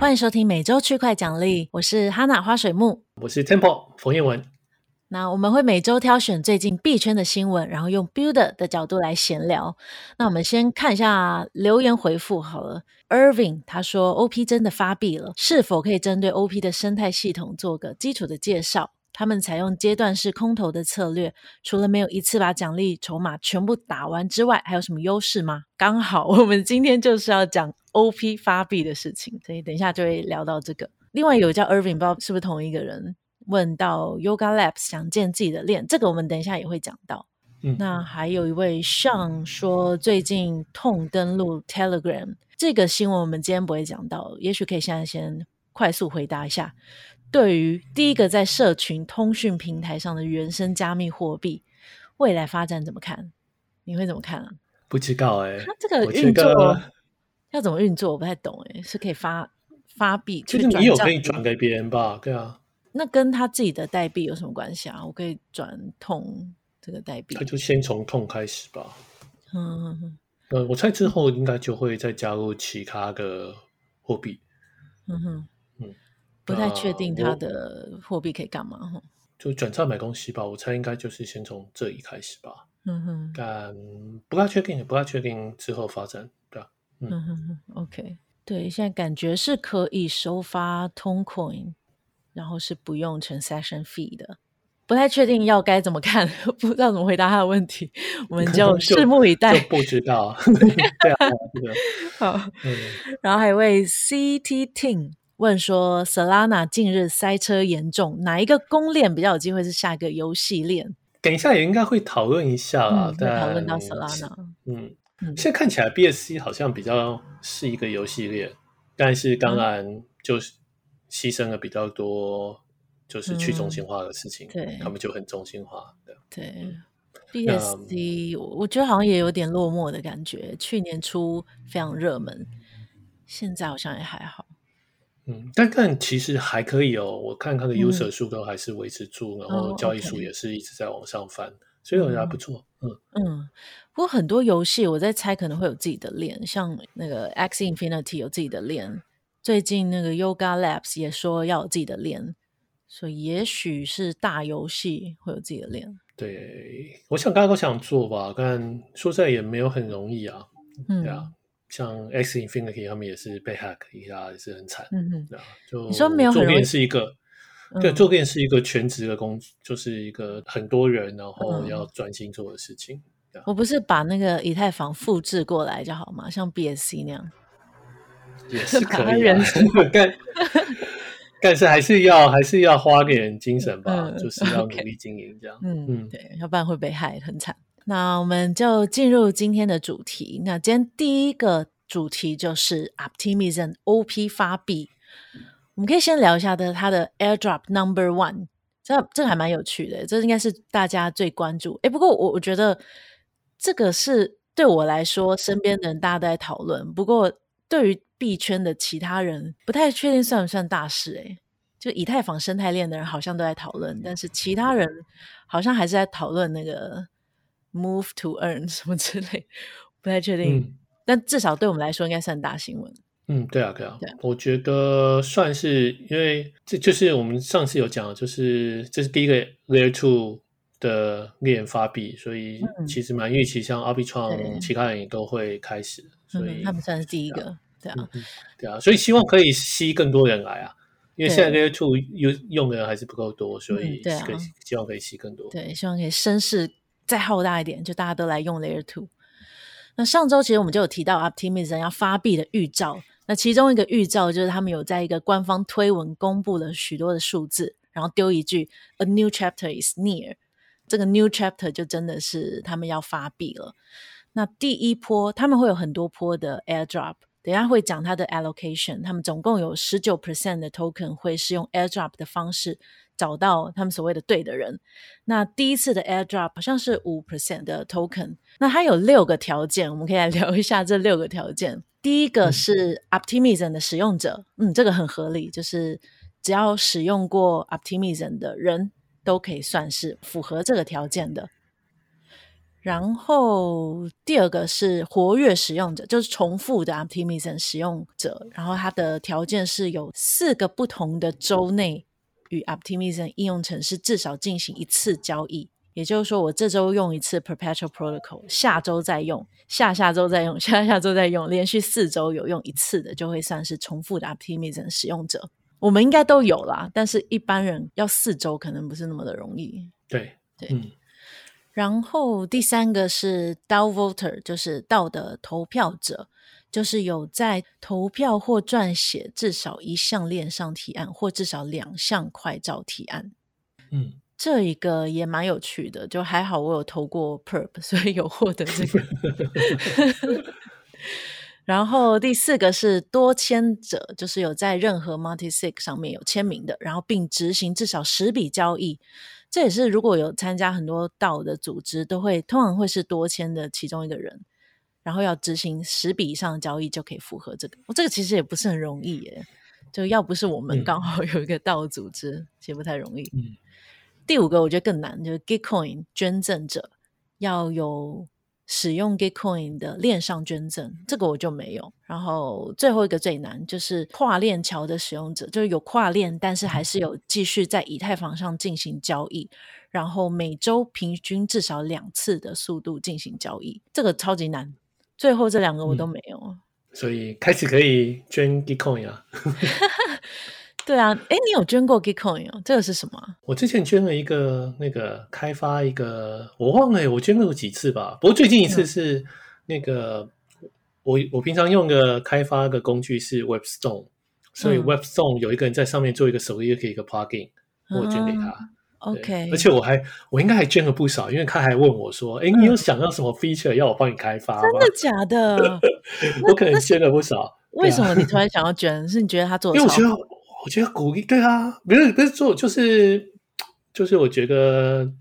欢迎收听每周区块奖励，我是哈娜花水木，我是 Temple 冯彦文。那我们会每周挑选最近币圈的新闻，然后用 Builder 的角度来闲聊。那我们先看一下留言回复好了。Irving 他说：“OP 真的发币了，是否可以针对 OP 的生态系统做个基础的介绍？他们采用阶段式空投的策略，除了没有一次把奖励筹码全部打完之外，还有什么优势吗？”刚好我们今天就是要讲 OP 发币的事情，所以等一下就会聊到这个。另外有叫 Irving，不知道是不是同一个人。问到 Yoga Labs 想建自己的链，这个我们等一下也会讲到。嗯，那还有一位上说最近痛登录 Telegram，这个新闻我们今天不会讲到，也许可以现在先快速回答一下。对于第一个在社群通讯平台上的原生加密货币，未来发展怎么看？你会怎么看啊？不知道哎、欸，它这个运作要怎么运作？我不太懂哎、欸，是可以发发币，就是你有可以转给别人吧？对啊。那跟他自己的代币有什么关系啊？我可以转痛这个代币，他就先从痛开始吧。嗯嗯嗯。呃，我猜之后应该就会再加入其他的货币。嗯哼，嗯，不太确定他的货币可以干嘛。就转账买东西吧，我猜应该就是先从这里开始吧。嗯哼，但不太确定，不太确定之后发展，对吧？嗯哼哼，OK，对，现在感觉是可以收发通 coin。然后是不用 transaction fee 的，不太确定要该怎么看，不知道怎么回答他的问题，我们就拭目以待。不知道，对啊，好。嗯、然后还有位 CT Ting 问说，Solana 近日塞车严重，哪一个公链比较有机会是下一个游戏链？等一下也应该会讨论一下啊，对、嗯，讨论到 Solana。嗯嗯，现在看起来 BSC 好像比较是一个游戏链，但是当然就是。牺牲了比较多，就是去中心化的事情，嗯、对，他们就很中心化的。对，BSC，我觉得好像也有点落寞的感觉。去年初非常热门，现在好像也还好。嗯，但但其实还可以哦。我看它的 user 数都还是维持住，嗯、然后交易数也是一直在往上翻，所以我觉得还不错。嗯嗯，不过很多游戏我在猜可能会有自己的链，像那个 Axie Infinity 有自己的链。最近那个 Yoga Labs 也说要有自己的链，所以也许是大游戏会有自己的链。对，我想大家都想做吧，但说实在也没有很容易啊。嗯，对啊，像 Axie Infinity 他们也是被 hack 一下，也是很惨。嗯嗯，对啊，就你说没有很容易，做链是一个，嗯、对，做链是一个全职的工作，就是一个很多人然后要专心做的事情。我不是把那个以太坊复制过来就好吗？像 BSC 那样。也 是可以、啊，但 但是还是要还是要花点精神吧，嗯、就是要努力经营这样。嗯嗯，对，要不然会被害很惨。那我们就进入今天的主题。那今天第一个主题就是 Optimism OP 发币。我们可以先聊一下的它的 Airdrop Number One，这这还蛮有趣的，这应该是大家最关注。诶，不过我我觉得这个是对我来说，身边的人大家都在讨论。不过对于币圈的其他人不太确定算不算大事诶、就以太坊生态链的人好像都在讨论，但是其他人好像还是在讨论那个 move to earn 什么之类，不太确定。嗯、但至少对我们来说，应该算大新闻。嗯，对啊，对啊，我觉得算是，因为这就是我们上次有讲，就是这是第一个 layer two 的链发币，所以其实蛮预期，像 Arbitrum 其他人也都会开始，所以、嗯、他们算是第一个。对啊、嗯，对啊，所以希望可以吸更多人来啊，因为现在 Layer Two 用用的人还是不够多，所以可以、嗯啊、希望可以吸更多。对，希望可以声势再浩大一点，就大家都来用 Layer Two。那上周其实我们就有提到 Optimism 要发币的预兆，那其中一个预兆就是他们有在一个官方推文公布了许多的数字，然后丢一句 A new chapter is near，这个 new chapter 就真的是他们要发币了。那第一波他们会有很多波的 Airdrop。等下会讲它的 allocation，他们总共有十九 percent 的 token 会是用 airdrop 的方式找到他们所谓的对的人。那第一次的 airdrop 好像是五 percent 的 token，那它有六个条件，我们可以来聊一下这六个条件。第一个是 Optimism 的使用者，嗯，这个很合理，就是只要使用过 Optimism 的人都可以算是符合这个条件的。然后第二个是活跃使用者，就是重复的 Optimism 使用者。然后它的条件是有四个不同的周内与 Optimism 应用程式至少进行一次交易。也就是说，我这周用一次 Perpetual Protocol，下周再用，下下周再用，下下周再用，连续四周有用一次的，就会算是重复的 Optimism 使用者。我们应该都有啦，但是一般人要四周可能不是那么的容易。对对。嗯然后第三个是 Dow voter，就是道的投票者，就是有在投票或撰写至少一项链上提案，或至少两项快照提案。嗯，这一个也蛮有趣的，就还好我有投过 Perp，所以有获得这个。然后第四个是多签者，就是有在任何 multisig 上面有签名的，然后并执行至少十笔交易。这也是如果有参加很多 DAO 的组织，都会通常会是多签的其中一个人，然后要执行十笔以上的交易就可以符合这个。我这个其实也不是很容易耶，就要不是我们刚好 有一个 DAO 组织，嗯、其实不太容易。嗯、第五个我觉得更难，就是 Gitcoin 捐赠者要有。使用 Gitcoin 的链上捐赠，这个我就没有。然后最后一个最难就是跨链桥的使用者，就是有跨链，但是还是有继续在以太坊上进行交易，然后每周平均至少两次的速度进行交易，这个超级难。最后这两个我都没有。嗯，所以开始可以捐 Gitcoin 啊。对啊，哎，你有捐过 Gitcoin 哦？这个是什么？我之前捐了一个那个开发一个，我忘了，我捐过几次吧。不过最近一次是那个，嗯、我我平常用的开发一个工具是 Webstone，所以 Webstone 有一个人在上面做一个首页，可以一个 plugin，我捐给他。嗯、OK，而且我还我应该还捐了不少，因为他还问我说：“哎，你有想要什么 feature 要我帮你开发吗？”真的假的？我可能捐了不少。为什么你突然想要捐？是你觉得他做的？因为我觉得。我觉得鼓励对啊，不是不是做，就是就是我觉得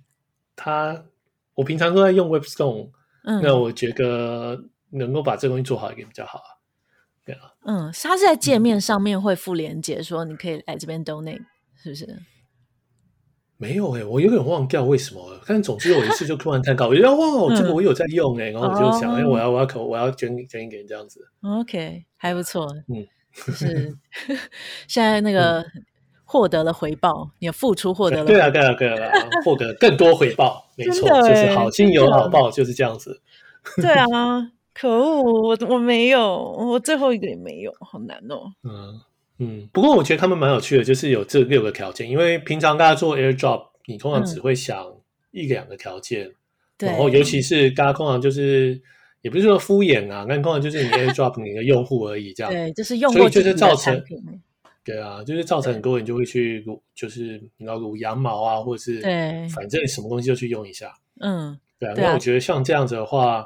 他，我平常都在用 Webstone，嗯，那我觉得能够把这个东西做好一点比较好啊，对啊，嗯，他是在界面上面会附连接，说你可以来这边 donate，是不是？没有哎、欸，我有点忘掉为什么，但总之有一次就突然看到，我觉得哇，这个我有在用哎、欸，然后我就想，哎、哦，我要我要口我要捐捐给你这样子，OK，还不错，嗯。是，现在那个获得了回报，你、嗯、付出获得了，对啊，对啊，对啊，获得更多回报，没 错，就是好心有好报，就是这样子。对啊，可恶，我我没有，我最后一个也没有，好难哦。嗯嗯，不过我觉得他们蛮有趣的，就是有这六个条件，因为平常大家做 AirDrop，你通常只会想一两个条件，嗯、然后尤其是大家通常就是。也不是说敷衍啊，那可能就是你 AirDrop 你的用户而已，这样。对，就是用户，所以就是造成，对啊，就是造成很多人就会去撸，就是你要撸羊毛啊，或者是对，反正什么东西就去用一下，嗯，对啊。那我觉得像这样子的话，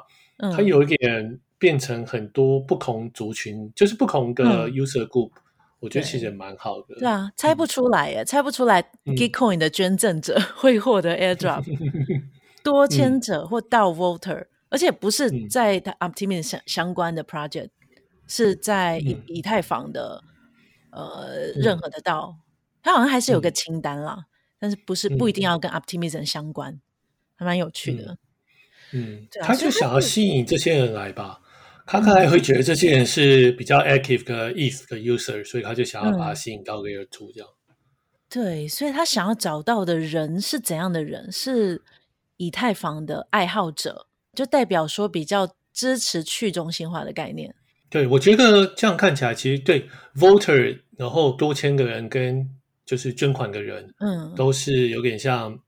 它有一点变成很多不同族群，就是不同的 user group，我觉得其实也蛮好的。对啊，猜不出来耶，猜不出来 Gitcoin 的捐赠者 会获得 AirDrop，多签者或 DAO voter。而且不是在他 Optimism 相相关的 project，、嗯、是在以以太坊的、嗯、呃任何的 DAO，它好像还是有个清单啦，嗯、但是不是不一定要跟 Optimism 相关，还蛮有趣的。嗯，啊、他就想要吸引这些人来吧，他可能会觉得这些人是比较 active 的 ETH 的 user，所以他就想要把它吸引到 Layer 2这样。对，所以他想要找到的人是怎样的人？是以太坊的爱好者。就代表说比较支持去中心化的概念。对，我觉得这样看起来，其实对 voter，然后多签个人跟就是捐款的人，嗯，都是有点像，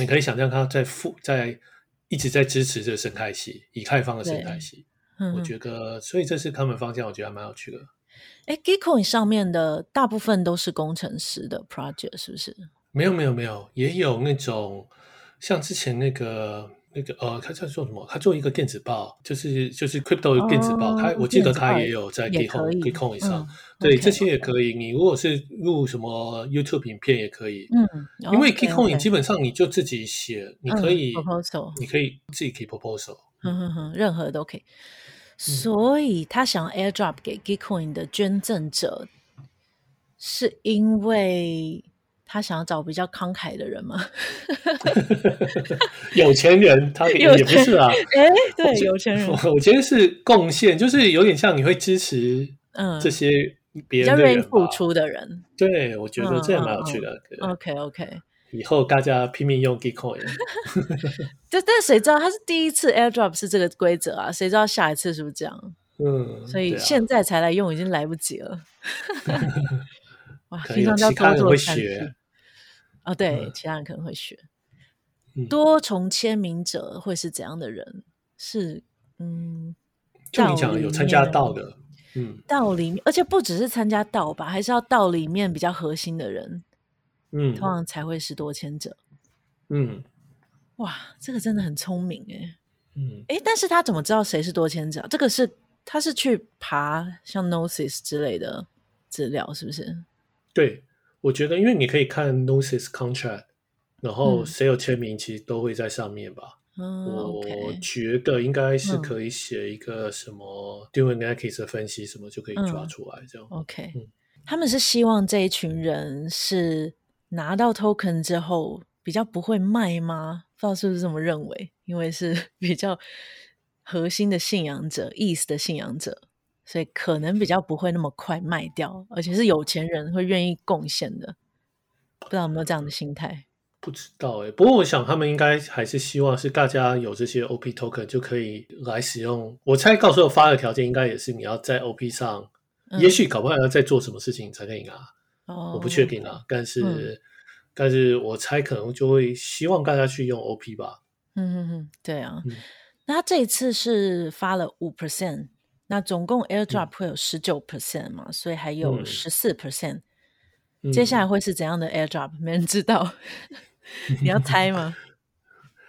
你可以想象他在付在一直在支持这个生态系，以太坊的生态系。嗯，我觉得，所以这是他们方向，我觉得还蛮有趣的。哎，Gitcoin 上面的大部分都是工程师的 project，是不是？没有，没有，没有，也有那种像之前那个。那个呃，他在做什么？他做一个电子报，就是就是 crypto 电子报。他、哦、我记得他也有在 Gitcoin Gitcoin 上，嗯、对 okay, 这些也可以。你如果是录什么 YouTube 影片也可以，嗯，因为 Gitcoin 基本上你就自己写，嗯、你可以、嗯、proposal，你可以自己可以 proposal，嗯哼哼，任何都可以。所以他想要 AirDrop 给 Gitcoin 的捐赠者，是因为。他想要找比较慷慨的人吗？有钱人，他 也不是啊。哎、欸，对，有钱人，我觉得是贡献，就是有点像你会支持嗯这些别人愿意付出的人。对，我觉得这也蛮有趣的。OK OK，以后大家拼命用 Gitcoin。这但谁知道他是第一次 AirDrop 是这个规则啊？谁知道下一次是不是这样？嗯，所以现在才来用已经来不及了。哇，平常要多做三次。哦，对、嗯，其他人可能会学。多重签名者会是怎样的人？是，嗯，就你讲有参加到的，嗯，道里面，而且不只是参加道吧，还是要道里面比较核心的人，嗯，通常才会是多签者。嗯，哇，这个真的很聪明哎，嗯，哎，但是他怎么知道谁是多签者？这个是他是去爬像 Gnosis 之类的资料，是不是？对。我觉得，因为你可以看 Gnosis Contract，然后谁有签名，其实都会在上面吧。嗯、我觉得应该是可以写一个什么 Dynamics 的分析，什么就可以抓出来这样。嗯、OK，、嗯、他们是希望这一群人是拿到 Token 之后比较不会卖吗？不知道是不是这么认为？因为是 比较核心的信仰者，ETH 的信仰者。所以可能比较不会那么快卖掉，而且是有钱人会愿意贡献的，不知道有没有这样的心态？不知道哎、欸，不过我想他们应该还是希望是大家有这些 OP token 就可以来使用。我猜到时候发的条件应该也是你要在 OP 上，嗯、也许搞不好要再做什么事情才可以拿。哦，我不确定啊，嗯、但是、嗯、但是我猜可能就会希望大家去用 OP 吧。嗯嗯嗯，对啊。嗯、那他这一次是发了五 percent。那总共 airdrop 会有十九 percent 嘛、嗯，所以还有十四 percent。接下来会是怎样的 airdrop？没人知道。你要猜吗？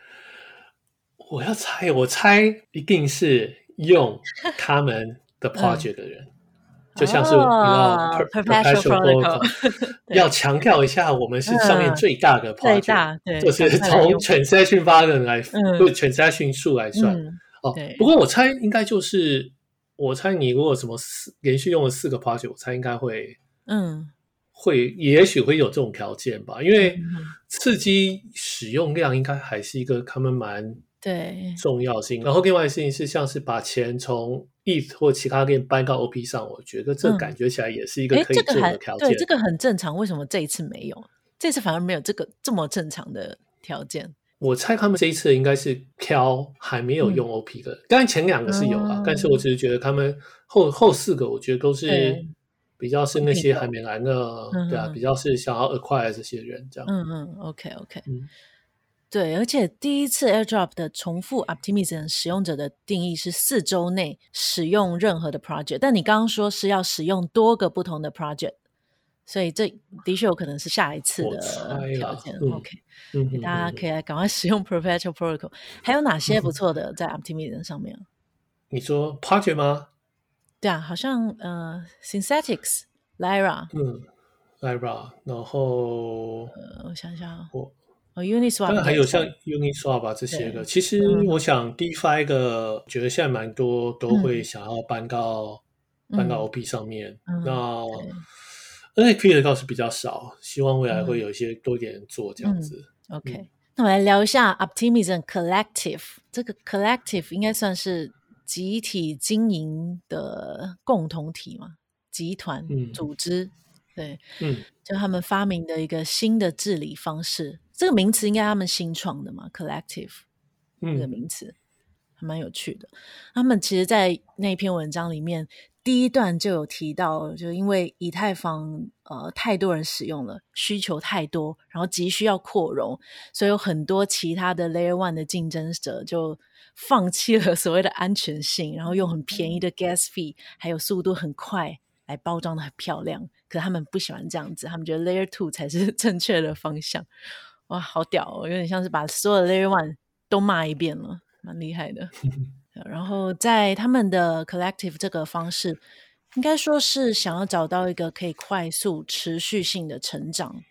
我要猜，我猜一定是用他们的 project 的人，嗯、就像是你要 perpetual protocol 要强调一下，我们是上面最大的 project，、嗯、最大对，就是从 transaction volume 来，不、嗯、transaction 数来算、嗯。哦，不过我猜应该就是。我猜你如果什么四连续用了四个 project，我猜应该会，嗯，会也许会有这种条件吧，因为刺激使用量应该还是一个他们蛮对重要性。然后另外事情是，像是把钱从 ETH 或其他链搬到 OP 上，我觉得这感觉起来也是一个可以做的条件。对，这个很正常。为什么这一次没有？这次反而没有这个这么正常的条件？我猜他们这一次应该是挑还没有用 OP 的，当、嗯、然前两个是有啊、嗯，但是我只是觉得他们后后四个，我觉得都是比较是那些还没来的，嗯、对啊，比较是想要 acquire 这些人这样。嗯嗯，OK OK，嗯，对，而且第一次 AirDrop 的重复 Optimism 使用者的定义是四周内使用任何的 project，但你刚刚说是要使用多个不同的 project。所以这的确有可能是下一次的条件。OK，嗯，大家可以来赶快 使用 Perpetual Protocol。还有哪些不错的在 Optimism 上面？你说 Project 吗？对啊，好像呃，Synthetics、Lyra，嗯，Lyra，然后呃，我想想，我哦，Uniswap，当然还有像 Uniswap 吧这些个。其实我想 DeFi 的，觉得现在蛮多都会想要搬到、嗯、搬到 OP 上面。嗯、那 NFT 的倒是比较少，希望未来会有一些多一点人做这样子。OK，、嗯、那我们来聊一下 Optimism Collective，这个 Collective 应该算是集体经营的共同体嘛？集团、嗯、组织，对，嗯，就他们发明的一个新的治理方式。这个名词应该他们新创的嘛？Collective，这个名词、嗯、还蛮有趣的。他们其实，在那篇文章里面。第一段就有提到，就因为以太坊呃太多人使用了，需求太多，然后急需要扩容，所以有很多其他的 Layer One 的竞争者就放弃了 所谓的安全性，然后用很便宜的 Gas Fee，还有速度很快来包装的很漂亮。可他们不喜欢这样子，他们觉得 Layer Two 才是 正确的方向。哇，好屌哦，有点像是把所有的 Layer One 都骂一遍了，蛮厉害的。然后在他们的 collective 这个方式，应该说是想要找到一个可以快速持续性的成长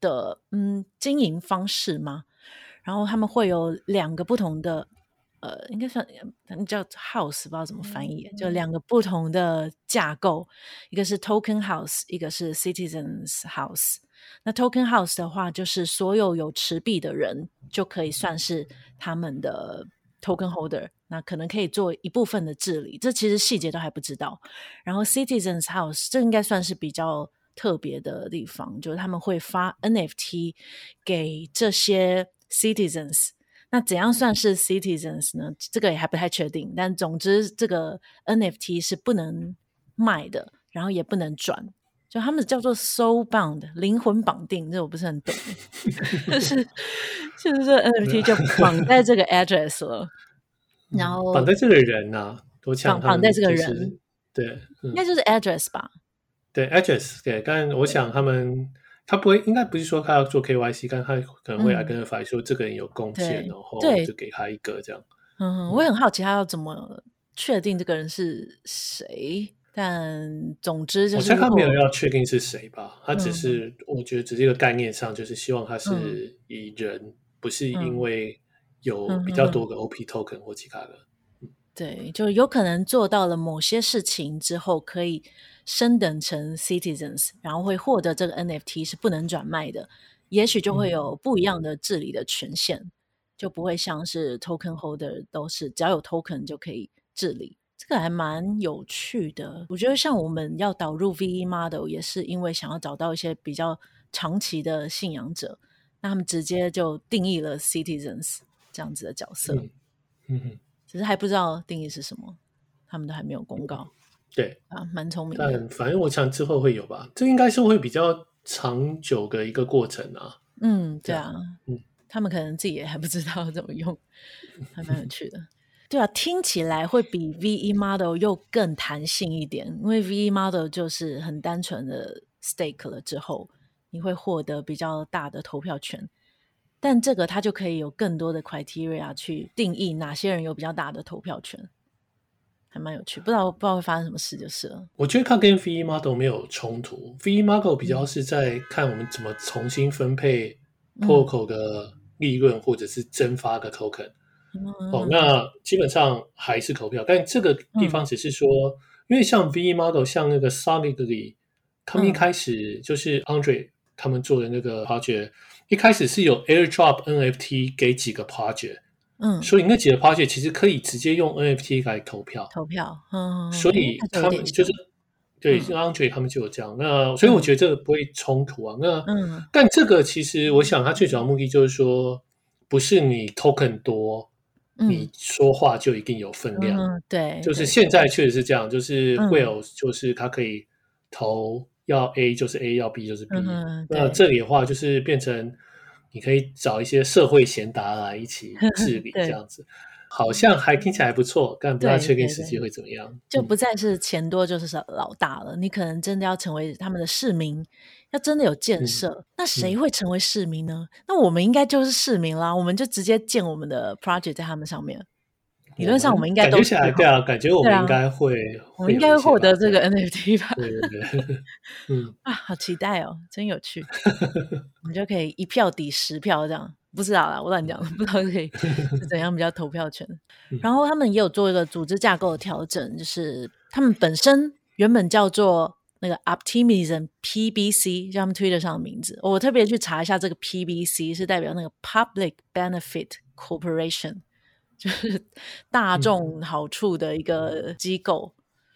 的嗯经营方式吗？然后他们会有两个不同的呃，应该算叫 house，不知道怎么翻译，就两个不同的架构，一个是 token house，一个是 citizens house。那 Token House 的话，就是所有有持币的人就可以算是他们的 Token Holder，那可能可以做一部分的治理。这其实细节都还不知道。然后 Citizens House 这应该算是比较特别的地方，就是他们会发 NFT 给这些 Citizens。那怎样算是 Citizens 呢？这个也还不太确定。但总之，这个 NFT 是不能卖的，然后也不能转。就他们叫做 soul bound 灵魂绑定，这我不是很懂，就是就是这 NFT 就绑在这个 address 了，然后绑在这个人啊，多强、就是？绑在这个人，对，嗯、应该就是 address 吧？对，address 对，但我想他们他不会，应该不是说他要做 KYC，但他可能会来跟 identify 说这个人有贡献，然后就给他一个这样。嗯，我也很好奇他要怎么确定这个人是谁。但总之就是，我猜他没有要确定是谁吧，他只是、嗯、我觉得只是一个概念上，就是希望他是以人，嗯、不是因为有比较多个 OP token 或其他的。嗯、对，就有可能做到了某些事情之后，可以升等成 citizens，然后会获得这个 NFT 是不能转卖的，也许就会有不一样的治理的权限，嗯、就不会像是 token holder 都是只要有 token 就可以治理。这个还蛮有趣的，我觉得像我们要导入 VE Model，也是因为想要找到一些比较长期的信仰者，那他们直接就定义了 Citizens 这样子的角色。嗯，嗯哼，只是还不知道定义是什么，他们都还没有公告。对啊，蛮聪明的。但反正我想之后会有吧，这应该是会比较长久的一个过程啊。嗯，对啊，嗯，他们可能自己也还不知道怎么用，还蛮有趣的。对啊，听起来会比 VE Model 又更弹性一点，因为 VE Model 就是很单纯的 stake 了之后，你会获得比较大的投票权，但这个它就可以有更多的 criteria 去定义哪些人有比较大的投票权，还蛮有趣。不知道不知道会发生什么事就是了。我觉得它跟 VE Model 没有冲突，VE Model 比较是在看我们怎么重新分配 protocol 的利润，或者是增发的 token。哦，那基本上还是投票，但这个地方只是说，嗯、因为像 VE Model，像那个 Solidly，他们一开始就是 Andre 他们做的那个 project，、嗯、一开始是有 Airdrop NFT 给几个 project，嗯，所以那几个 project 其实可以直接用 NFT 来投票，投票，嗯，所以他们就是对，像 Andre 他们就有这样，嗯、那所以我觉得这个不会冲突啊，那嗯，但这个其实我想它最主要目的就是说，不是你 token 多。你说话就一定有分量，嗯、对，就是现在确实是这样，就是 Whale 就是他可以投要 A 就是 A，要 B 就是 B，嗯。那这里的话就是变成你可以找一些社会贤达来一起 治理这样子，好像还听起来还不错，但不知道确定实际会怎么样。就不再是钱多就是老大了，你可能真的要成为他们的市民。要真的有建设，嗯，那谁会成为市民呢？嗯、那我们应该就是市民啦，我们就直接建我们的 project 在他们上面。理论上，我们应该都起来对啊，感觉我们应该会，我们应该会获得这个 NFT 吧？对对对，嗯 啊，好期待哦，真有趣。我们就可以一票抵十票这样，不知道啦，我乱讲，不知道可以是怎样比较投票权。然后他们也有做一个组织架构的调整，就是他们本身原本叫做。那个 Optimism PBC，就他们 Twitter 上的名字，我特别去查一下，这个 PBC 是代表那个 Public Benefit Corporation，就是大众好处的一个机构。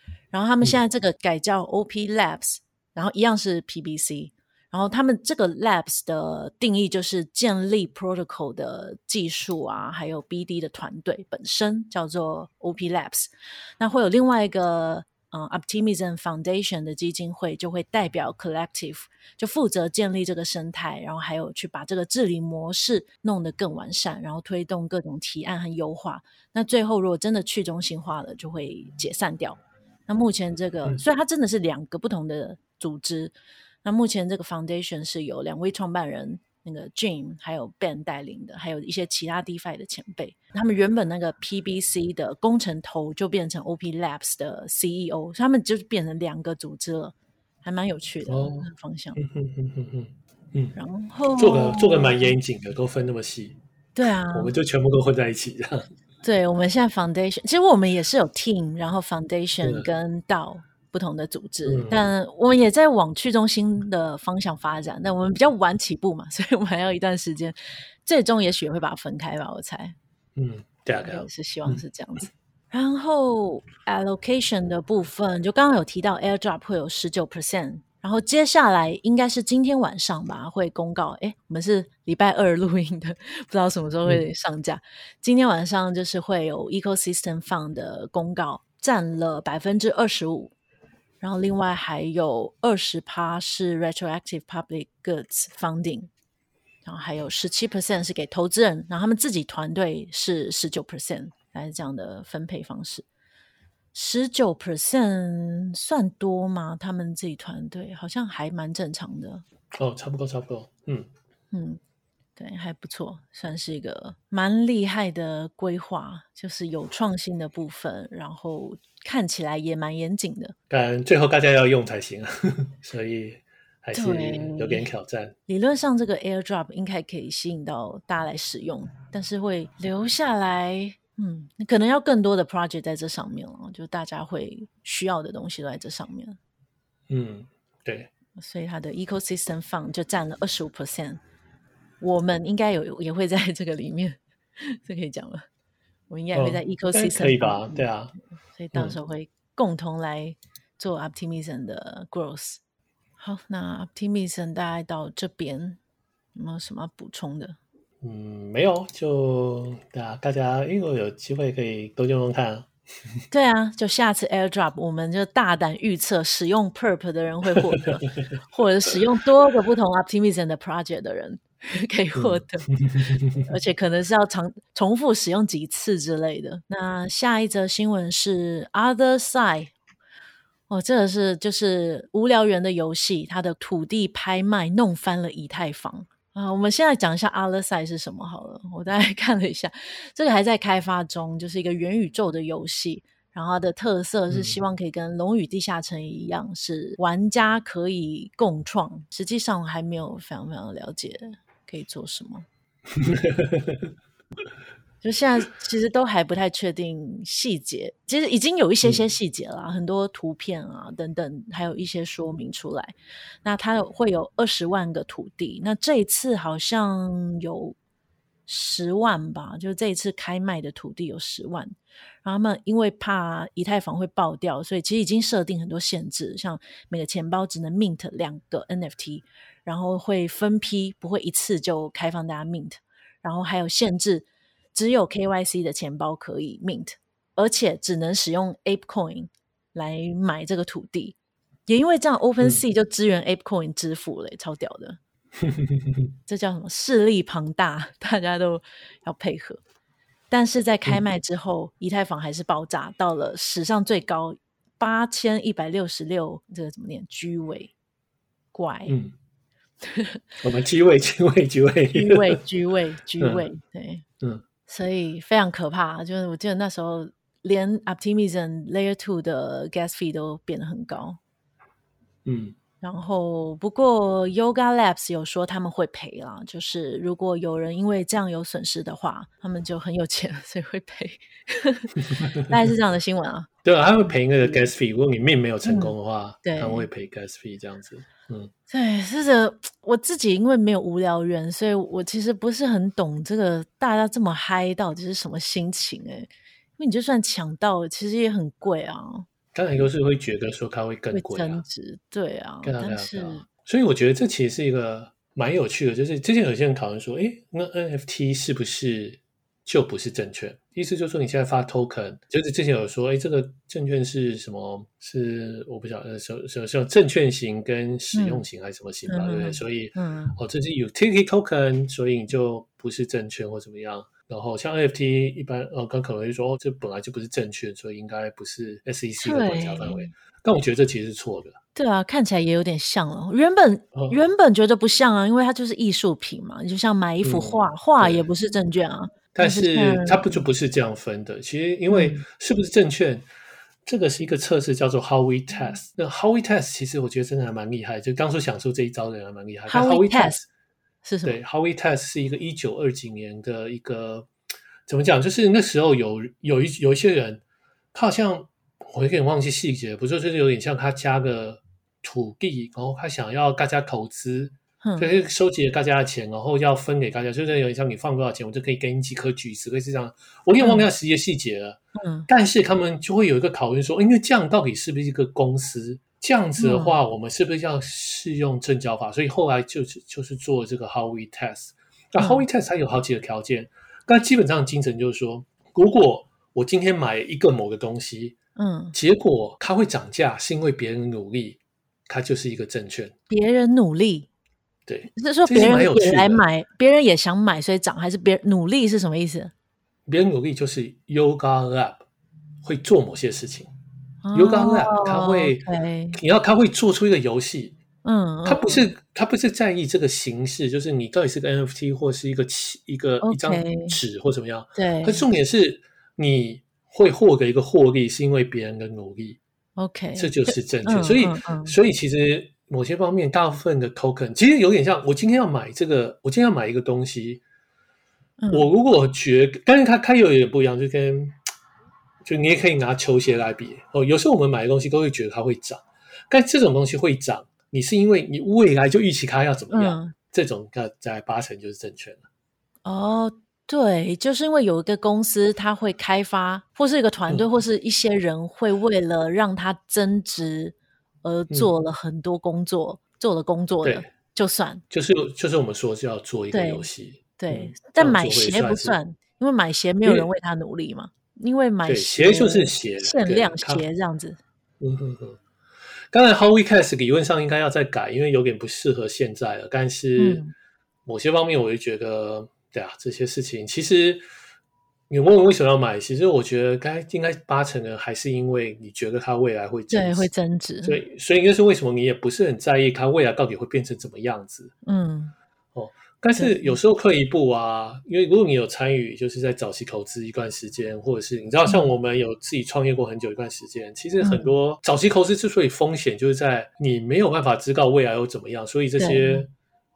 嗯、然后他们现在这个改叫 OP Labs，然后一样是 PBC。然后他们这个 Labs 的定义就是建立 Protocol 的技术啊，还有 BD 的团队本身叫做 OP Labs。那会有另外一个。嗯、uh，Optimism Foundation 的基金会就会代表 Collective，就负责建立这个生态，然后还有去把这个治理模式弄得更完善，然后推动各种提案和优化。那最后如果真的去中心化了，就会解散掉。那目前这个，所以它真的是两个不同的组织。那目前这个 Foundation 是由两位创办人。那个 Jim 还有 Ben 带领的，还有一些其他 DeFi 的前辈，他们原本那个 PBC 的工程头就变成 OP Labs 的 CEO，他们就是变成两个组织了，还蛮有趣的、哦、方向。嗯嗯嗯嗯嗯嗯。然后做个做个蛮严谨的，都分那么细。对啊，我们就全部都混在一起这样。对，我们现在 Foundation，其实我们也是有 Team，然后 Foundation 跟 DAO 不同的组织，嗯、但我们也在往去中心的方向发展。但我们比较晚起步嘛，所以我们还要一段时间。最终也许也会把它分开吧，我猜。嗯，大概是希望是这样子。嗯、然后 allocation 的部分，就刚刚有提到 AirDrop 会有十九 percent，然后接下来应该是今天晚上吧会公告。诶，我们是礼拜二录音的，不知道什么时候会上架。嗯、今天晚上就是会有 Ecosystem Fund 的公告，占了百分之二十五。然后另外还有二十趴是 retroactive public goods funding，然后还有十七 percent 是给投资人，然后他们自己团队是十九 percent，来是这样的分配方式。十九 percent 算多吗？他们自己团队好像还蛮正常的。哦，差不多，差不多。嗯嗯，对，还不错，算是一个蛮厉害的规划，就是有创新的部分，然后。看起来也蛮严谨的，但最后大家要用才行啊，所以还是有点挑战。理论上，这个 AirDrop 应该可以吸引到大家来使用，但是会留下来，嗯，可能要更多的 project 在这上面了，就大家会需要的东西都在这上面。嗯，对，所以它的 Ecosystem Fund 就占了二十五 percent，我们应该有也会在这个里面，这可以讲了。我应该会在 Ecosystem，可以吧？对啊，所以到时候会共同来做 Optimism 的 growth。嗯、好，那 Optimism 大概到这边有没有什么要补充的？嗯，没有，就对啊，大家如果有机会可以多用用看。对啊，就下次 AirDrop 我们就大胆预测，使用 Perp 的人会获得，或者使用多个不同 Optimism 的 project 的人。可以获得，而且可能是要重重复使用几次之类的。那下一则新闻是 Otherside，哦，这个是就是无聊猿的游戏，它的土地拍卖弄翻了以太坊啊。我们现在讲一下 Otherside 是什么好了。我大概 看了一下，这个还在开发中，就是一个元宇宙的游戏。然后它的特色是希望可以跟《龙与地下城》一样，嗯、是玩家可以共创。实际上还没有非常非常了解。可以做什么？就现在其实都还不太确定细节，其实已经有一些些细节了，嗯、很多图片啊等等，还有一些说明出来。那它会有二十万个土地，那这一次好像有十万吧，就这一次开卖的土地有十万。然后他们因为怕以太坊会爆掉，所以其实已经设定很多限制，像每个钱包只能 mint 两个 NFT。然后会分批，不会一次就开放大家 mint，然后还有限制，只有 KYC 的钱包可以 mint，而且只能使用 ApeCoin 来买这个土地。也因为这样，OpenSea 就支援 ApeCoin 支付了，嗯、超屌的。这叫什么？势力庞大，大家都要配合。但是在开卖之后，嗯、以太坊还是爆炸，到了史上最高八千一百六十六，这个怎么念居位怪。嗯 我们居位居位居位居位 居位居位，对，嗯，所以非常可怕。就是我记得那时候，连 Optimism Layer Two 的 Gas Fee 都变得很高，嗯。然后，不过 Yoga Labs 有说他们会赔啦，就是如果有人因为这样有损失的话，他们就很有钱，所以会赔。大概是这样的新闻啊。对啊，他会赔那个 gas fee。如果你命没有成功的话，嗯、对他们会赔 gas fee 这样子。嗯，对，是的。我自己因为没有无聊人，所以我其实不是很懂这个大家这么嗨到底是什么心情哎、欸。因为你就算抢到，其实也很贵啊。当然都是会觉得说它会更贵、啊，增值，对啊。但是，所以我觉得这其实是一个蛮有趣的，就是之前有些人讨论说，哎，那 NFT 是不是就不是证券？意思就是说，你现在发 token，就是之前有说，哎，这个证券是什么？是我不晓得，是是是证券型跟使用型还是什么型吧？嗯、对不对？所以，嗯，哦，这是 utility token，所以你就不是证券或怎么样。然后像 NFT 一般，呃，刚可能会说，哦，这本来就不是证券，所以应该不是 SEC 的管辖范围。但我觉得这其实是错的。对啊，看起来也有点像了。原本、哦、原本觉得不像啊，因为它就是艺术品嘛，就像买一幅画，画、嗯、也不是证券啊。但是它不就不是这样分的？其实因为是不是证券，嗯、这个是一个测试，叫做 Howey Test。那 Howey Test 其实我觉得真的还蛮厉害，就当初想出这一招的人还蛮厉害。Howey Test。是什么？对，Howey Test 是一个一九二几年的一个怎么讲？就是那时候有有一有一些人，他好像我有点忘记细节，不就是有点像他加个土地，然后他想要大家投资。就是收集了大家的钱，然后要分给大家，就是有点像你放多少钱，我就可以给你几颗橘子，类似这样。我有点忘掉实际细节了。嗯，但是他们就会有一个讨论说，因为这样到底是不是一个公司？这样子的话，我们是不是要适用正交法？所以后来就是就是做这个 Howey Test。那 Howey Test 它有好几个条件，但基本上精神就是说，如果我今天买一个某个东西，嗯，结果它会涨价，是因为别人努力，它就是一个证券。别人努力。对，是说别人也来买，别人也想买，所以涨，还是别人努力是什么意思？别人努力就是 Yoga Lab 会做某些事情。哦、Yoga Lab 他会你要他会做出一个游戏，嗯，他不是他不是在意这个形式，就是你到底是个 NFT 或是一个一个一张纸或怎么样。对，可重点是你会获得一个获利，是因为别人的努力。OK，这就是证券。嗯、所以，所以其实。某些方面，大部分的 token 其实有点像我今天要买这个，我今天要买一个东西。嗯、我如果觉得，但是它它有点不一样，就跟就你也可以拿球鞋来比哦。有时候我们买的东西都会觉得它会涨，但这种东西会涨，你是因为你未来就预期它要怎么样，嗯、这种它在八成就是证券了。哦，对，就是因为有一个公司它会开发，或是一个团队，嗯、或是一些人会为了让它增值。而做了很多工作，嗯、做了工作的对就算，就是就是我们说是要做一个游戏，对，但买鞋不算，因为买鞋没有人为他努力嘛，因为，买鞋就是鞋，限量鞋这样子。嗯哼哼，当然，Howey Test 理论上应该要再改，因为有点不适合现在了。但是某些方面，我就觉得，对啊，这些事情其实。你问我为什么要买？其实我觉得该应该八成的还是因为你觉得它未来会增值，对，会增值。所以，所以应该是为什么你也不是很在意它未来到底会变成怎么样子？嗯，哦，但是有时候退一步啊，因为如果你有参与，就是在早期投资一段时间，或者是你知道，像我们有自己创业过很久一段时间，嗯、其实很多早期投资之所以风险，就是在你没有办法知道未来又怎么样，所以这些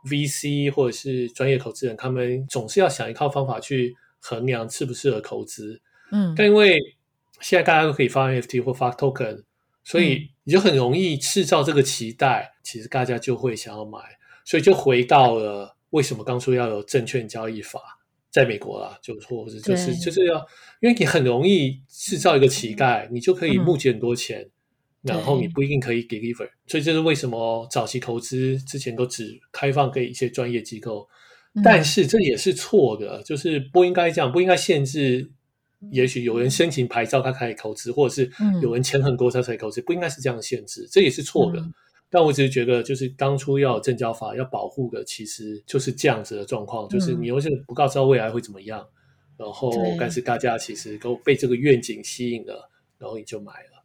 VC 或者是专业投资人，他们总是要想一套方法去。衡量适不适合投资，嗯，但因为现在大家都可以发 NFT 或发 token，所以你就很容易制造这个期待，其实大家就会想要买，所以就回到了为什么当初要有证券交易法，在美国啦，就或者就是就是要，因为你很容易制造一个乞丐，你就可以募集很多钱，嗯、然后你不一定可以 deliver，所以这是为什么早期投资之前都只开放给一些专业机构。但是这也是错的，就是不应该这样，不应该限制。也许有人申请牌照，他可以投资，或者是有人钱很多，他才投资，不应该是这样限制，这也是错的。但我只是觉得，就是当初要有证交法要保护的，其实就是这样子的状况，就是你又是不告知道未来会怎么样，然后但是大家其实都被这个愿景吸引了，然后你就买了。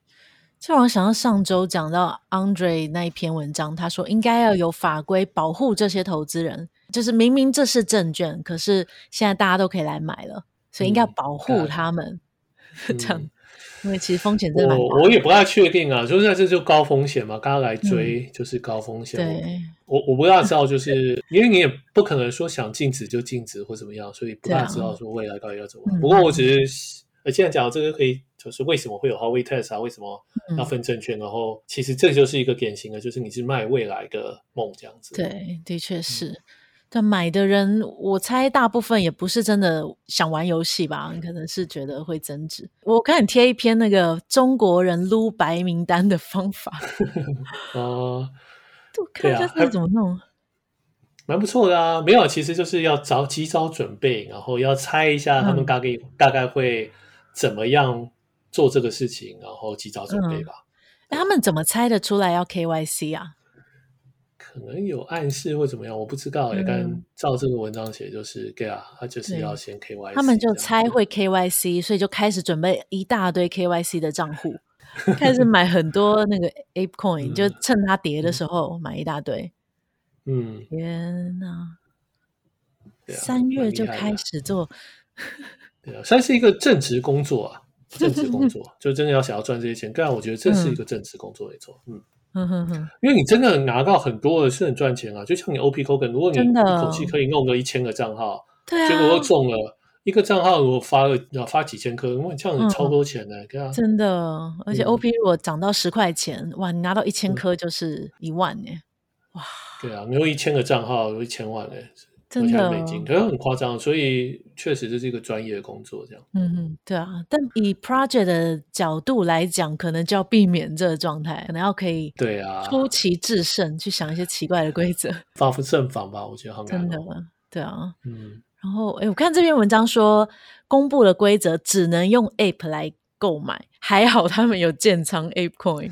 就让我想到上周讲到 Andre 那一篇文章，他说应该要有法规保护这些投资人，就是明明这是证券，可是现在大家都可以来买了，所以应该要保护他们。嗯、这样，嗯、因为其实风险真的蛮大。我我也不太确定啊，就是在这就高风险嘛，刚刚来追就是高风险。嗯、对，我我不大知道，就是因为你也不可能说想禁止就禁止或怎么样，所以不大知道说未来到底要怎么。啊、不过我只是。呃现在讲这个可以，就是为什么会有 Howey Test 啊？为什么要分证券？嗯、然后其实这就是一个典型的，就是你是卖未来的梦这样子。对，的确是。嗯、但买的人，我猜大部分也不是真的想玩游戏吧？可能是觉得会增值。我看你贴一篇那个中国人撸白名单的方法。哦、呃，我看一下是怎么弄。蛮不错的啊，没有，其实就是要早及早准备，然后要猜一下他们大概、嗯、大概会。怎么样做这个事情，然后及早准备吧。那、嗯、他们怎么猜得出来要 KYC 啊？可能有暗示或怎么样，我不知道。也但、嗯、照这个文章写，就是对啊，他就是要先 KYC。他们就猜会 KYC，所以就开始准备一大堆 KYC 的账户，开始买很多那个 ApeCoin，嗯、就趁它跌的时候买一大堆。嗯，天哪！三、啊、月就开始做。对啊，算是一个正职工作啊，正职工作 就真的要想要赚这些钱。当然，我觉得这是一个正职工作没错。嗯嗯嗯嗯，因为你真的拿到很多的是很赚钱啊。就像你 OP Token，如果你一口气可以弄个一千个账号，对啊，结果又中了，一个账号如果发了要发几千颗，因为这样子超多钱的，对啊，真的，而且 OP 如果涨到十块钱，哇，你拿到一千颗就是一万呢，哇，对啊，你有一千个账号有一千万哎。真的美金，可是很夸张，所以确实这是一个专业的工作，这样。嗯嗯，对啊。但以 project 的角度来讲，可能就要避免这个状态，可能要可以对啊，出奇制胜，去想一些奇怪的规则，防不胜防吧？我觉得好难。真的，对啊。嗯。然后，哎，我看这篇文章说，公布的规则只能用 Ape 来购买，还好他们有建仓 Ape Coin。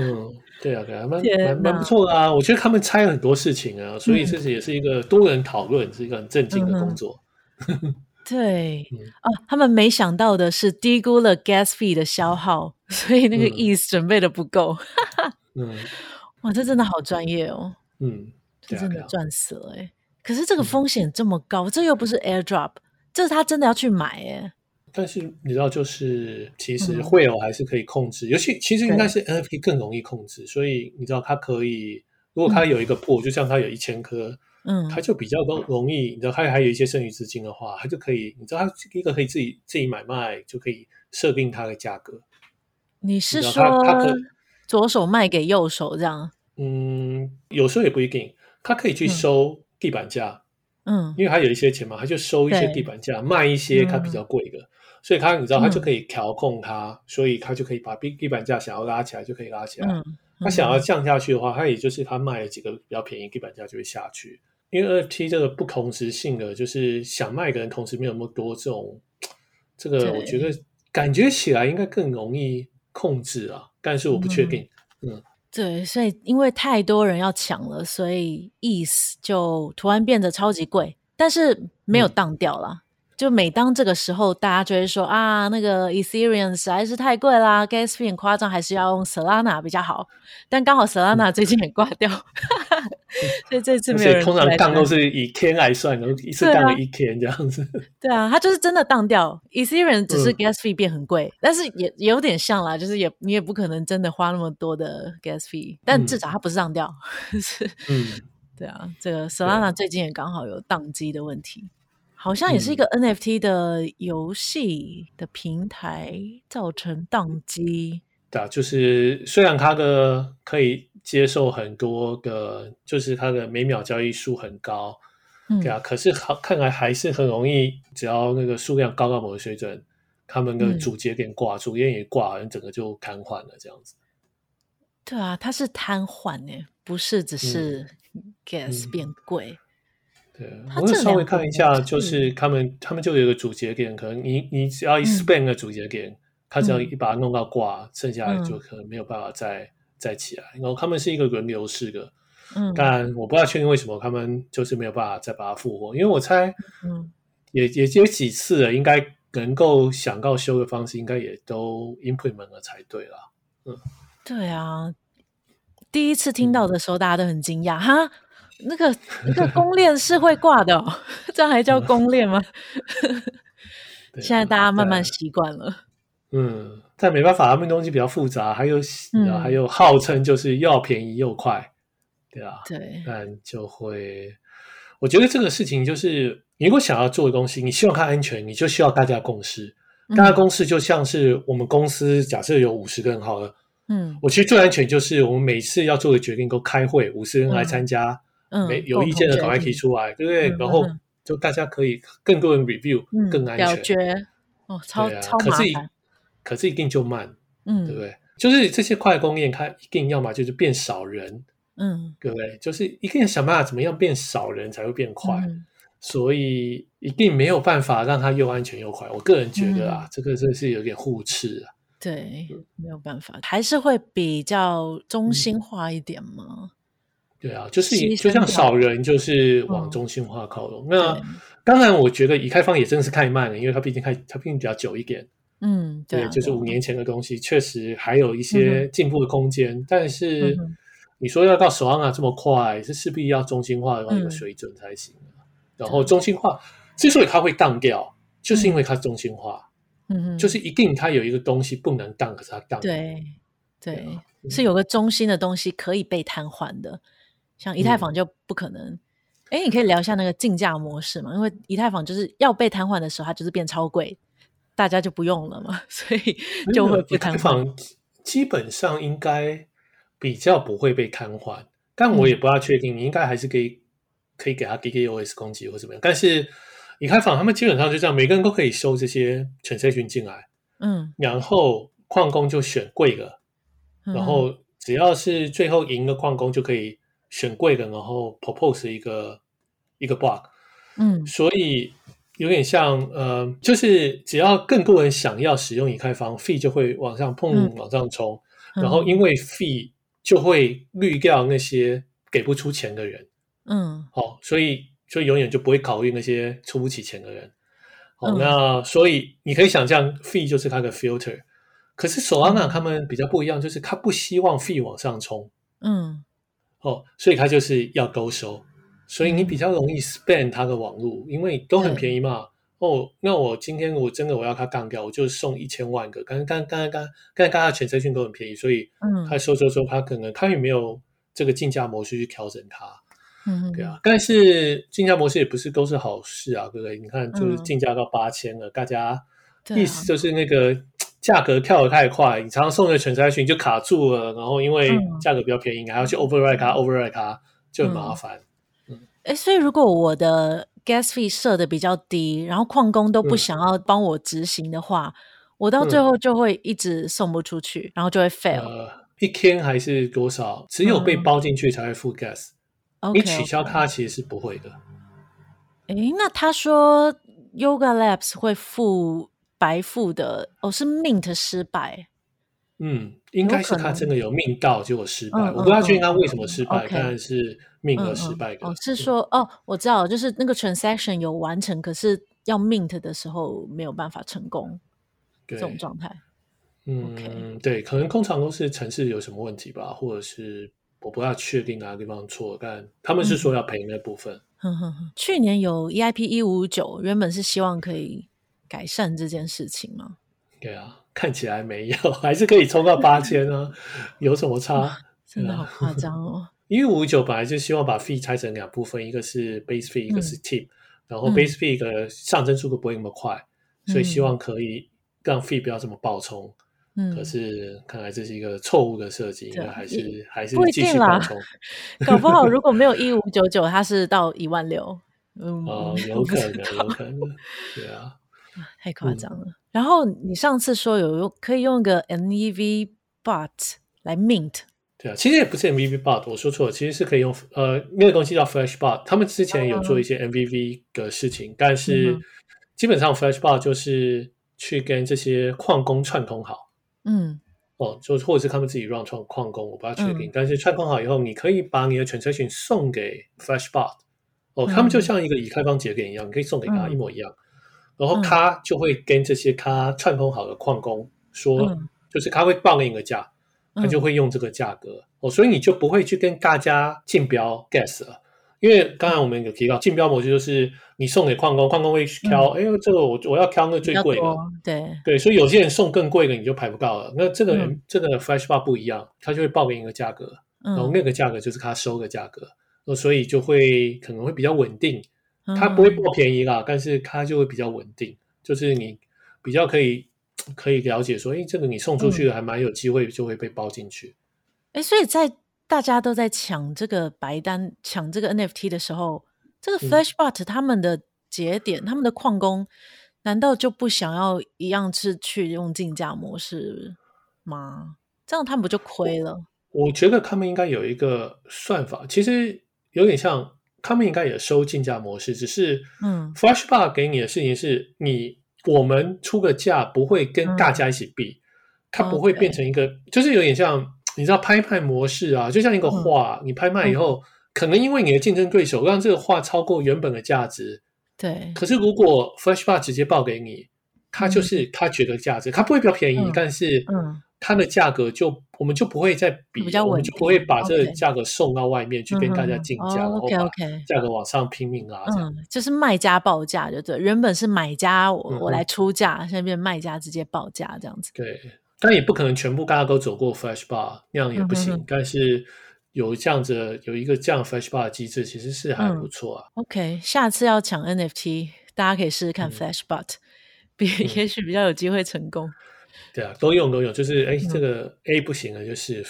嗯。对啊，对啊，蛮蛮蛮不错的啊！我觉得他们猜了很多事情啊，所以这是也是一个多人讨论，嗯、是一个很正经的工作。嗯、对、嗯、啊，他们没想到的是低估了 gas fee 的消耗，所以那个 ETH 准备的不够。嗯，哇，这真的好专业哦。嗯，这真的赚死了哎！可是这个风险这么高，嗯、这又不是 airdrop，这是他真的要去买哎。但是你知道，就是其实会有还是可以控制，嗯、尤其其实应该是 NFT 更容易控制，所以你知道它可以，如果它有一个嗯、就像它有一千颗，嗯，它就比较容容易，你知道它还有一些剩余资金的话，它就可以，你知道它一个可以自己自己买卖，就可以设定它的价格。你是说它可左手卖给右手这样？嗯，有时候也不一定，它可以去收地板价。嗯。嗯，因为他有一些钱嘛，他就收一些地板价，卖一些他比较贵的，嗯、所以他你知道他就可以调控它，嗯、所以他就可以把地地板价想要拉起来就可以拉起来，嗯嗯、他想要降下去的话，他也就是他卖了几个比较便宜，地板价就会下去。因为 NFT 这个不同时性的，就是想卖的人同时没有那么多，这种这个我觉得感觉起来应该更容易控制啊，但是我不确定，嗯。嗯。对，所以因为太多人要抢了，所以 ETH 就突然变得超级贵，但是没有当掉了。嗯就每当这个时候，大家就会说啊，那个 Ethereum 实在是太贵啦，Gas fee 很夸张，还是要用 Solana 比较好。但刚好 Solana 最近也挂掉，嗯、所以这次没有人。通常当都是以天来算的，一次当了一天这样子。对啊，它就是真的当掉 Ethereum，只是 Gas fee 变很贵，嗯、但是也也有点像啦，就是也你也不可能真的花那么多的 Gas fee，但至少它不是当掉。是嗯，对啊，这个 Solana 最近也刚好有宕机的问题。好像也是一个 NFT 的游戏的平台造成宕机。对啊，就是虽然它的可以接受很多个，就是它的每秒交易数很高，嗯、对啊，可是好看来还是很容易，只要那个数量高到某个水准，他们的主节点挂住，因为一挂，好像整个就瘫痪了这样子。对啊，它是瘫痪诶，不是只是 gas 变贵。我会稍微看一下，就是他们他们就有一个主节点，可能你你只要一 spend 个主节点，他只要一把它弄到挂，剩下来就可能没有办法再再起来。然后他们是一个轮流式的，嗯，但我不知道确定为什么他们就是没有办法再把它复活，因为我猜，嗯，也也有几次了，应该能够想到修的方式，应该也都 implement 了才对了，嗯，对啊，第一次听到的时候，大家都很惊讶，哈。那个那个公链是会挂的，哦，这样还叫公链吗？现在大家慢慢习惯了。嗯，但没办法，他们东西比较复杂，还有，嗯、还有号称就是又便宜又快，对啊，对，但就会，我觉得这个事情就是，你如果想要做的东西，你希望它安全，你就需要大家共识。大家共识就像是我们公司假设有五十个人好了，嗯，我其实最安全就是我们每次要做的决定都开会，五十人来参加。嗯没有意见的赶快提出来，对不对？然后就大家可以更多人 review，更安全。表决哦，超超麻烦。可是可是一定就慢，嗯，对不对？就是这些快工业，它一定要么就是变少人，嗯，对不对？就是一定要想办法怎么样变少人才会变快，所以一定没有办法让它又安全又快。我个人觉得啊，这个真是有点互斥啊。对，没有办法，还是会比较中心化一点嘛。对啊，就是就像少人就是往中心化靠拢。那当然，我觉得以开放也真的是太慢了，因为它毕竟开它毕竟比较久一点。嗯，对，就是五年前的东西，确实还有一些进步的空间。但是你说要到 Solana 这么快，是势必要中心化的一个水准才行。然后中心化之所以它会荡掉，就是因为它中心化。嗯，就是一定它有一个东西不能荡，可是它荡。对对，是有个中心的东西可以被瘫痪的。像以太坊就不可能，哎，你可以聊一下那个竞价模式嘛？因为以太坊就是要被瘫痪的时候，它就是变超贵，大家就不用了嘛，所以就会不瘫痪。基本上应该比较不会被瘫痪，但我也不大确定，你应该还是可以可以给他 DDoS 攻击或怎么样。但是以太坊他们基本上就这样，每个人都可以收这些 transaction 进来，嗯，然后矿工就选贵的，然后只要是最后赢的矿工就可以选贵的，然后 propose 一个一个 block，嗯，所以有点像呃，就是只要更多人想要使用以太坊，fee 就会往上碰，嗯、往上冲，然后因为 fee 就会滤掉那些给不出钱的人，嗯，好，所以。所以永远就不会考虑那些出不起钱的人，哦，那所以你可以想象，fee 就是它的 filter。可是 Solana 他们比较不一样，就是他不希望 fee 往上冲，嗯，哦，所以他就是要勾收，所以你比较容易 spend 他的网络，因为都很便宜嘛。哦，那我今天我真的我要他干掉，我就送一千万个。刚刚刚刚刚刚刚他全资讯都很便宜，所以嗯，他收收收，他可能他也没有这个竞价模式去调整它。嗯，对啊，但是竞价模式也不是都是好事啊，对不对？你看，就是竞价到八千了，嗯、大家意思就是那个价格跳得太快，你常常送的全筛群就卡住了，然后因为价格比较便宜，嗯、还要去 override 它，override 它就很麻烦。嗯，哎，所以如果我的 gas fee 设的比较低，然后矿工都不想要帮我执行的话，嗯、我到最后就会一直送不出去，嗯、然后就会 fail。呃，一天还是多少？只有被包进去才会付 gas。你取消它其实是不会的。哎，那他说 Yoga Labs 会付白富的，哦，是 Mint 失败。嗯，应该是他真的有 Mint 到结果失败，嗯、我不知道确定他为什么失败，但、嗯、是 Mint 而失败的。哦，是说哦，我知道，就是那个 transaction 有完成，可是要 Mint 的时候没有办法成功，对这种状态。嗯.对，可能通常都是城市有什么问题吧，或者是。我不太确定哪个地方错，但他们是说要赔那部分。去年有 EIP 一五五九，原本是希望可以改善这件事情吗？对啊，看起来没有，还是可以冲到八千啊，有什么差？真的好夸张哦！一五五九本来就希望把 fee 拆成两部分，一个是 base fee，一个是 tip，、嗯、然后 base fee 的上升速度不会那么快，嗯、所以希望可以让 fee 不要这么暴冲。嗯，可是看来这是一个错误的设计，应该还是还是继续暴冲。搞不好如果没有 一五九九，它是到一万六。嗯，哦，有可能，有可能，对啊，太夸张了。然后你上次说有用，可以用一个 NVV bot 来 mint。对啊，其实也不是 MVV bot，我说错了，其实是可以用呃那个东西叫 Flash bot。他们之前有做一些 MVV 的事情，但是基本上 Flash bot 就是去跟这些矿工串通好。嗯，哦，就或者是他们自己 run 创矿工，我不太确定。嗯、但是串通好以后，你可以把你的 transaction 送给 Flashbot，哦，嗯、他们就像一个以太坊节点一样，你可以送给他一模一样。嗯、然后他就会跟这些他串通好的矿工说，嗯、就是他会报给你个价，他就会用这个价格。嗯、哦，所以你就不会去跟大家竞标 gas 了。因为刚才我们有提到竞标模式，就是你送给矿工，矿工会挑，哎呦，这个我我要挑那最贵的，对。对，所以有些人送更贵的，你就排不到了。那这个人这个 flash bar 不一样，他就会报给你一个价格，然后那个价格就是他收的价格，所以就会可能会比较稳定，他不会不便宜啦，但是它就会比较稳定，就是你比较可以可以了解说，哎，这个你送出去的还蛮有机会就会被包进去。哎，所以在。大家都在抢这个白单，抢这个 NFT 的时候，这个 Flashbot 他们的节点，嗯、他们的矿工，难道就不想要一样是去用竞价模式吗？这样他们不就亏了？我，我觉得他们应该有一个算法，其实有点像，他们应该也收竞价模式，只是嗯，Flashbar 给你的事情是你我们出个价不会跟大家一起比，嗯、它不会变成一个.就是有点像。你知道拍卖模式啊，就像一个画，嗯、你拍卖以后，嗯、可能因为你的竞争对手让这个画超过原本的价值，对。可是如果 Flashbar 直接报给你，它就是它觉得价值，它不会比较便宜，嗯、但是它的价格就我们就不会再比，我们就不会把这个价格送到外面去跟大家竞价，然后把价格往上拼命拉，这样。就是卖家报价，就对，原本是买家我我来出价，现在变卖家直接报价这样子。对。但也不可能全部大家都走过 Flash Bar 那样也不行。嗯、哼哼但是有这样子有一个这样 Flash Bar 的机制，其实是还不错啊。嗯、OK，下次要抢 NFT，大家可以试试看 Flashbot，、嗯、比也许比较有机会成功。嗯、对啊，都用都用，就是哎，这个 A 不行了，就是。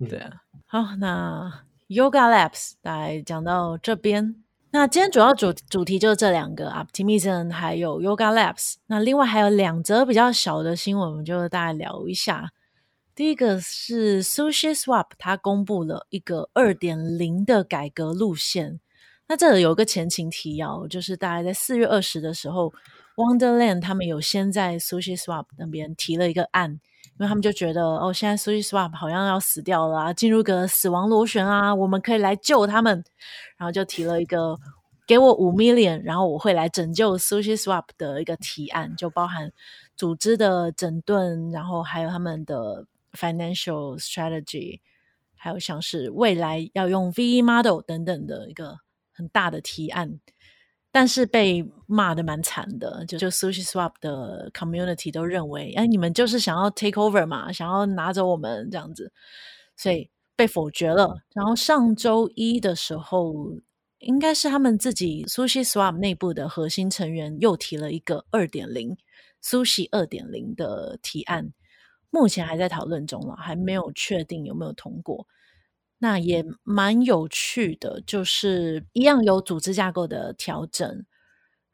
嗯、对啊，好，那 Yoga Labs 来讲到这边。那今天主要主主题就是这两个 Optimism 还有 Yoga Labs。那另外还有两则比较小的新闻，我们就大概聊一下。第一个是 SushiSwap，它公布了一个二点零的改革路线。那这里有个前情提要，就是大概在四月二十的时候，Wonderland 他们有先在 SushiSwap 那边提了一个案。因为他们就觉得哦，现在 SushiSwap 好像要死掉了啊，进入个死亡螺旋啊，我们可以来救他们，然后就提了一个给我五 million，然后我会来拯救 SushiSwap 的一个提案，就包含组织的整顿，然后还有他们的 financial strategy，还有像是未来要用 VE model 等等的一个很大的提案。但是被骂的蛮惨的，就就 SushiSwap 的 community 都认为，哎，你们就是想要 take over 嘛，想要拿走我们这样子，所以被否决了。然后上周一的时候，应该是他们自己 SushiSwap 内部的核心成员又提了一个二点零 Sushi 二点零的提案，目前还在讨论中了，还没有确定有没有通过。那也蛮有趣的，就是一样有组织架构的调整，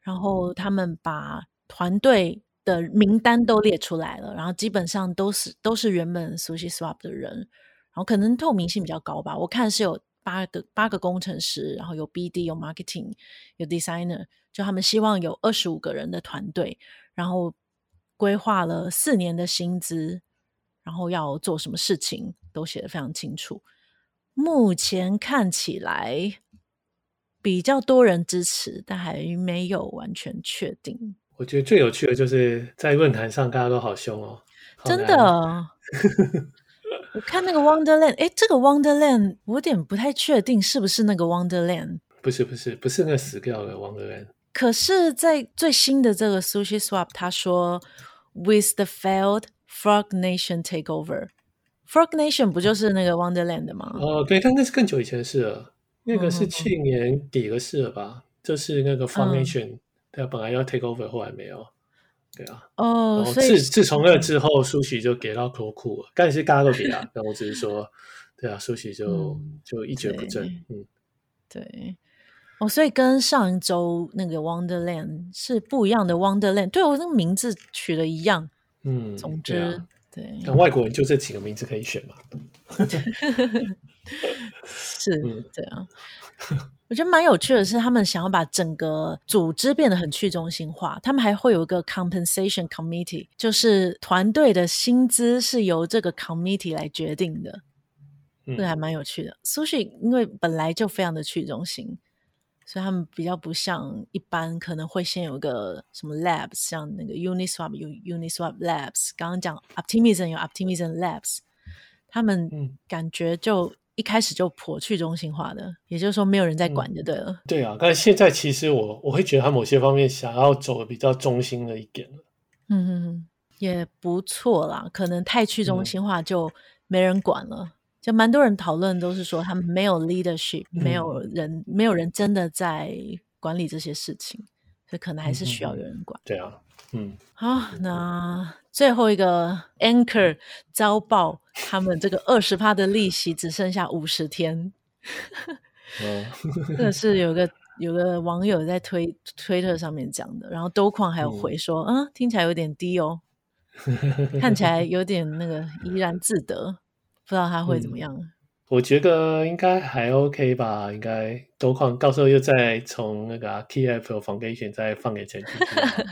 然后他们把团队的名单都列出来了，然后基本上都是都是原本 SushiSwap 的人，然后可能透明性比较高吧。我看是有八个八个工程师，然后有 BD、有 Marketing、有 Designer，就他们希望有二十五个人的团队，然后规划了四年的薪资，然后要做什么事情都写得非常清楚。目前看起来比较多人支持，但还没有完全确定。我觉得最有趣的就是在论坛上，大家都好凶哦，真的。我看那个 Wonderland，哎，这个 Wonderland 我有点不太确定是不是那个 Wonderland。不是，不是，不是那个死掉的 Wonderland。可是，在最新的这个 SushiSwap，他说 With the failed Frog Nation takeover。Frog Nation 不就是那个 Wonderland 的吗？哦，对，但那是更久以前的事了。那个是去年底的事了吧？就是那个 Frog Nation，对啊，本来要 take over，后来没有。对啊。哦，自所以自从那之后，Sushi 就给到脱裤了。但是大家都给他，但我只是说，对啊，Sushi 就、嗯、就一蹶不振。嗯，对。哦，所以跟上一周那个 Wonderland 是不一样的 Wonderland。对，我那个名字取的一样。嗯，总之。对，那外国人就这几个名字可以选嘛？是，这样。我觉得蛮有趣的是，他们想要把整个组织变得很去中心化。他们还会有一个 compensation committee，就是团队的薪资是由这个 committee 来决定的。这还蛮有趣的。Sushi 因为本来就非常的去中心。所以他们比较不像一般，可能会先有个什么 labs，像那个 Uniswap 有 Uniswap Labs，刚刚讲 Optimism 有 Optimism Labs，他们感觉就一开始就颇去中心化的，嗯、也就是说没有人在管就对了。嗯、对啊，但是现在其实我我会觉得他某些方面想要走的比较中心了一点了。嗯哼哼，也不错啦，可能太去中心化就没人管了。嗯就蛮多人讨论，都是说他们没有 leadership，、嗯、没有人，没有人真的在管理这些事情，所以可能还是需要有人管。对啊，嗯，好，那最后一个 Anchor 遭报，他们这个二十趴的利息只剩下五十天。哦，这是有个有个网友在推推特上面讲的，然后兜矿还有回说，嗯，嗯，听起来有点低哦，看起来有点那个怡然自得。不知道他会怎么样？嗯、我觉得应该还 OK 吧，应该多矿到时候又再从那个 KFL Foundation 再放给钱进去。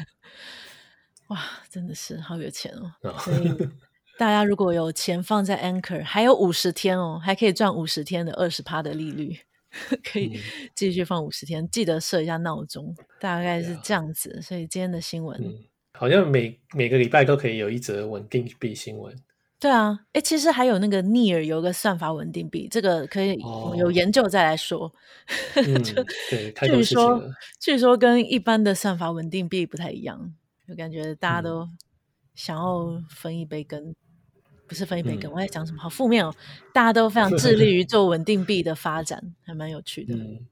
哇，真的是好有钱哦！哦所以 大家如果有钱放在 Anchor，还有五十天哦，还可以赚五十天的二十趴的利率，可以继续放五十天。嗯、记得设一下闹钟，大概是这样子。啊、所以今天的新闻、嗯、好像每每个礼拜都可以有一则稳定币新闻。对啊，哎，其实还有那个 Near 有个算法稳定币，这个可以有研究再来说。哦嗯、就对，据说据说跟一般的算法稳定币不太一样，就感觉大家都想要分一杯羹，嗯、不是分一杯羹，嗯、我在讲什么？好负面哦！大家都非常致力于做稳定币的发展，还蛮有趣的。嗯，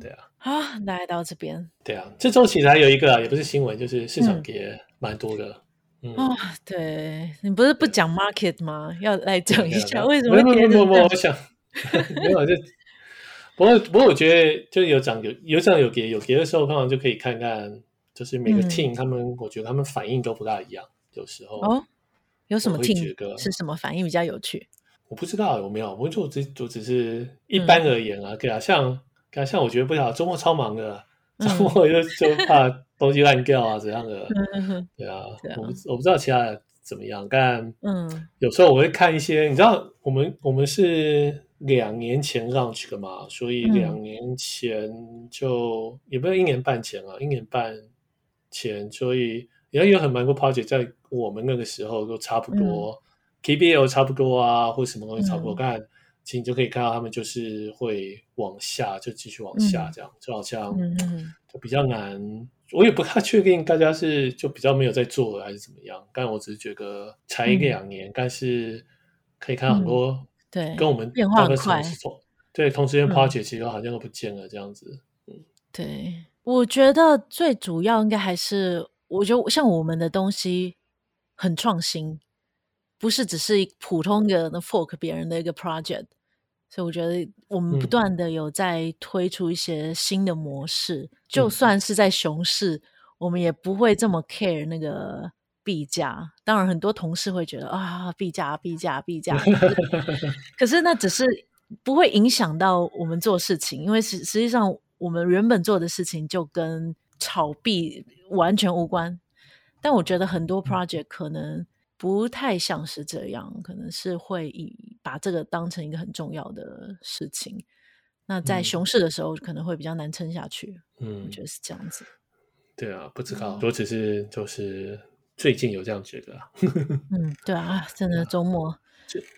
对啊。好，大概到这边。对啊，这周其实还有一个啊，也不是新闻，就是市场跌蛮多的。嗯，嗯哦，对，你不是不讲 market 吗？要来讲一下为什么跌？不不不，我想 没有就。不过，不过我觉得就有涨有有涨有跌，有跌的时候，通常就可以看看，就是每个 team、嗯、他们，我觉得他们反应都不大一样。有时候哦，有什么 team 是什么反应比较有趣？我不知道有没有，我就我只我只是一般而言啊，对啊、嗯，像像我觉得不好，周末超忙的，周末就就怕东西烂掉啊，怎样的？对啊，我不我不知道其他的怎么样，但嗯，有时候我会看一些，你知道，我们我们是。两年前 launch 的嘛，所以两年前就、嗯、也不是一年半前啊，一年半前，所以也有很蛮多 project 在我们那个时候都差不多、嗯、，KBL 差不多啊，或什么东西差不多，但、嗯，其实你就可以看到他们就是会往下，就继续往下这样，嗯、就好像就比较难，嗯、我也不太确定大家是就比较没有在做还是怎么样，但我只是觉得才一个两年、嗯，但是可以看到很多、嗯。对，跟我们变化很快。对，同时间 project 其实好像都不见了，这样子。嗯，对，我觉得最主要应该还是，我觉得像我们的东西很创新，不是只是普通的 fork 别人的一个 project，所以我觉得我们不断的有在推出一些新的模式，嗯、就算是在熊市，我们也不会这么 care 那个。币价，当然很多同事会觉得啊，币价，币价，币价。可是那只是不会影响到我们做事情，因为实实际上我们原本做的事情就跟炒币完全无关。但我觉得很多 project 可能不太像是这样，可能是会以把这个当成一个很重要的事情。那在熊市的时候可能会比较难撑下去。嗯，我觉得是这样子。对啊，不知道，我只是就是。最近有这样觉得啊？嗯，对啊，真的周末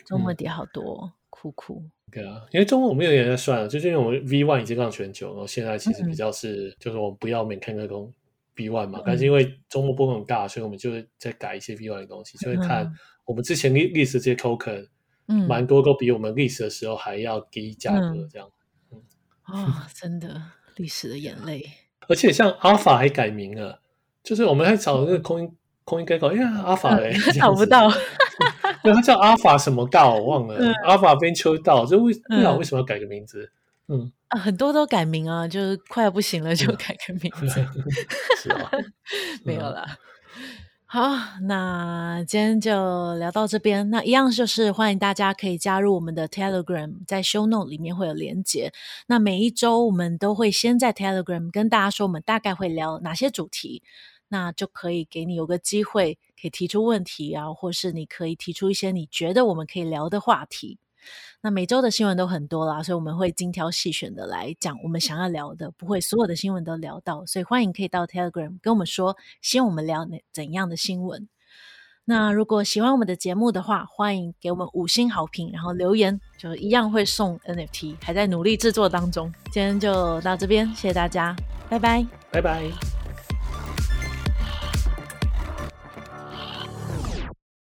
周末跌好多，哭哭。对啊，因为周末我们有点在算了，就是因为我们 V one 已经让全球，然后现在其实比较是，嗯、就是我们不要每看那种 V one 嘛，嗯、但是因为周末波动很大，所以我们就会再改一些 B one 的东西，就会看我们之前历历史这些 token，嗯，蛮多都比我们历史的时候还要低价格，这样。嗯，啊、真的历史的眼泪。而且像 Alpha 还改名了，就是我们还找那个空音。空音改口，哎呀，阿法嘞，找不到，对，他叫阿法什么道，我忘了，阿法 Venture 道，就为不知道为什么要改个名字，嗯啊，很多都改名啊，就是快要不行了就改个名字，是啊，没有了。好，那今天就聊到这边，那一样就是欢迎大家可以加入我们的 Telegram，在 Show Note 里面会有连结。那每一周我们都会先在 Telegram 跟大家说，我们大概会聊哪些主题。那就可以给你有个机会，可以提出问题啊，或是你可以提出一些你觉得我们可以聊的话题。那每周的新闻都很多啦，所以我们会精挑细选的来讲我们想要聊的，不会所有的新闻都聊到。所以欢迎可以到 Telegram 跟我们说，希望我们聊怎样的新闻。那如果喜欢我们的节目的话，欢迎给我们五星好评，然后留言，就一样会送 NFT，还在努力制作当中。今天就到这边，谢谢大家，拜拜，拜拜。